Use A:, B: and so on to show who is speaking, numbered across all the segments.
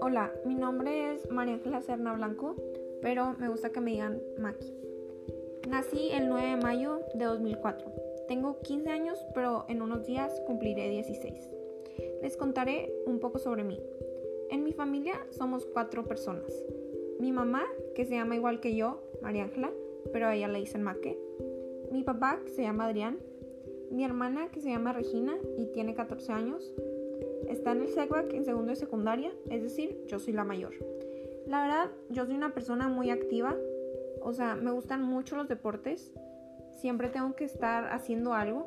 A: Hola, mi nombre es María Ángela Serna Blanco, pero me gusta que me digan Maki. Nací el 9 de mayo de 2004. Tengo 15 años, pero en unos días cumpliré 16. Les contaré un poco sobre mí. En mi familia somos cuatro personas. Mi mamá, que se llama igual que yo, María Ángela, pero a ella le dicen Maque. Mi papá, que se llama Adrián. Mi hermana, que se llama Regina y tiene 14 años. Está en el SECBAC en segundo de secundaria, es decir, yo soy la mayor. La verdad, yo soy una persona muy activa, o sea, me gustan mucho los deportes. Siempre tengo que estar haciendo algo.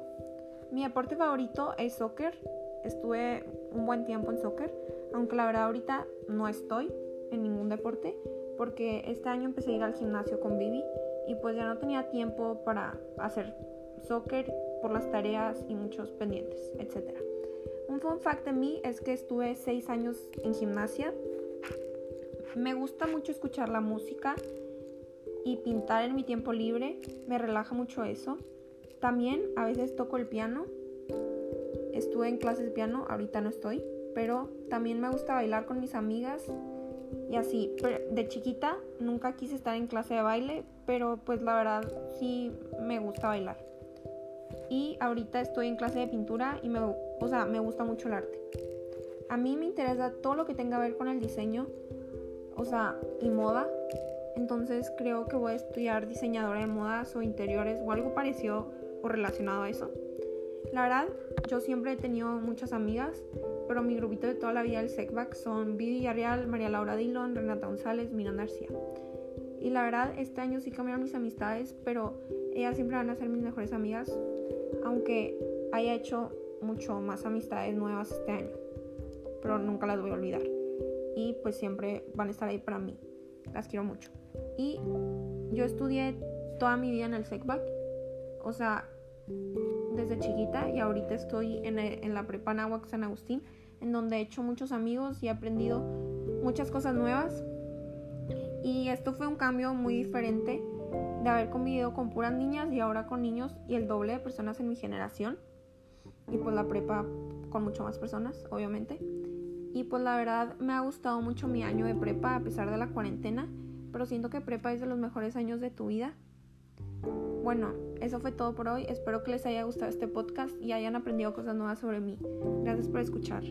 A: Mi deporte favorito es soccer. Estuve un buen tiempo en soccer, aunque la verdad ahorita no estoy en ningún deporte porque este año empecé a ir al gimnasio con Vivi y pues ya no tenía tiempo para hacer soccer por las tareas y muchos pendientes, etc. Un fun fact de mí es que estuve seis años en gimnasia. Me gusta mucho escuchar la música y pintar en mi tiempo libre. Me relaja mucho eso. También a veces toco el piano. Estuve en clases de piano, ahorita no estoy. Pero también me gusta bailar con mis amigas y así. de chiquita nunca quise estar en clase de baile, pero pues la verdad sí me gusta bailar. Y ahorita estoy en clase de pintura y me, o sea, me gusta mucho el arte. A mí me interesa todo lo que tenga que ver con el diseño, o sea, y moda. Entonces creo que voy a estudiar diseñadora de modas o interiores o algo parecido o relacionado a eso. La verdad, yo siempre he tenido muchas amigas, pero mi grupito de toda la vida del SECBAC son Vivi Villarreal, María Laura Dillon, Renata González, Miranda García. Y la verdad, este año sí cambiaron mis amistades, pero ellas siempre van a ser mis mejores amigas, aunque haya hecho mucho más amistades nuevas este año. Pero nunca las voy a olvidar. Y pues siempre van a estar ahí para mí. Las quiero mucho. Y yo estudié toda mi vida en el SECBAC. O sea, desde chiquita y ahorita estoy en, en la prepa San Agustín, en donde he hecho muchos amigos y he aprendido muchas cosas nuevas. Y esto fue un cambio muy diferente de haber convivido con puras niñas y ahora con niños y el doble de personas en mi generación. Y pues la prepa con mucho más personas, obviamente. Y pues la verdad me ha gustado mucho mi año de prepa a pesar de la cuarentena, pero siento que prepa es de los mejores años de tu vida bueno, eso fue todo por hoy. Espero que les haya gustado este podcast y hayan aprendido cosas nuevas sobre mí. Gracias por escuchar.